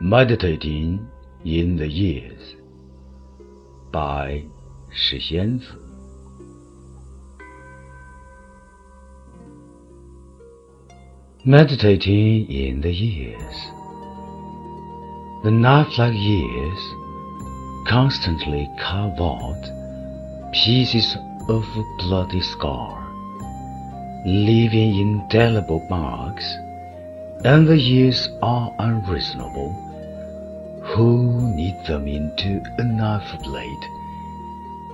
Meditating in the Years by 诗仙子。Meditating in the years. The knife like years constantly carve out pieces of a bloody scar, leaving indelible marks, and the years are unreasonable who knit them into a knife blade.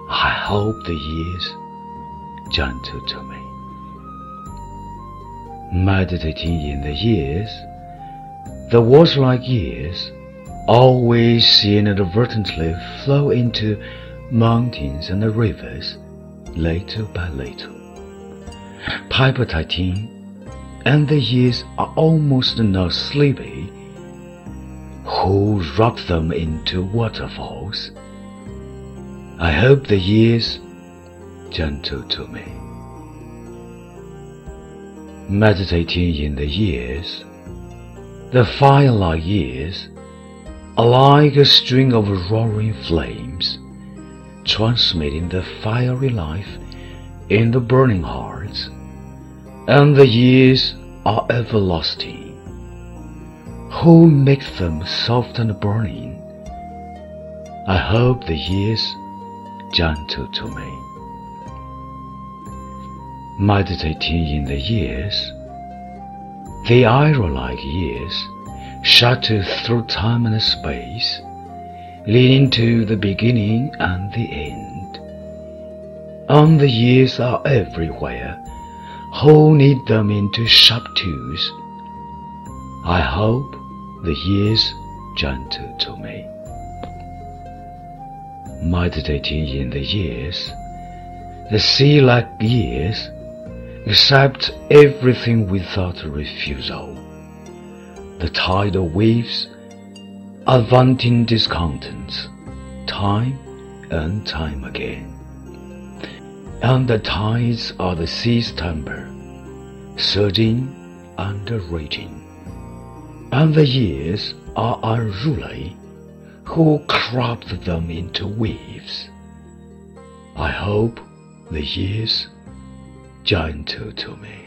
I hope the years gentle to me. Meditating in the years, the water-like years always seen inadvertently flow into mountains and rivers, little by little, palpitating, and the years are almost not sleepy who rock them into waterfalls. I hope the years gentle to me. Meditating in the years, the firelight years are like a string of roaring flames, transmitting the fiery life in the burning hearts, and the years are everlasting who makes them soft and burning. I hope the years gentle to me. Meditating in the years, the arrow-like years shatter through time and space, leading to the beginning and the end. And the years are everywhere, who knead them into sharp tools. I hope the years gentle to me. Meditating in the years, the sea like years accept everything without refusal. The tidal waves are venting discontents, time and time again. And the tides are the sea's temper, surging and raging and the years are unruly, who crop them into waves. I hope the years gentle to me.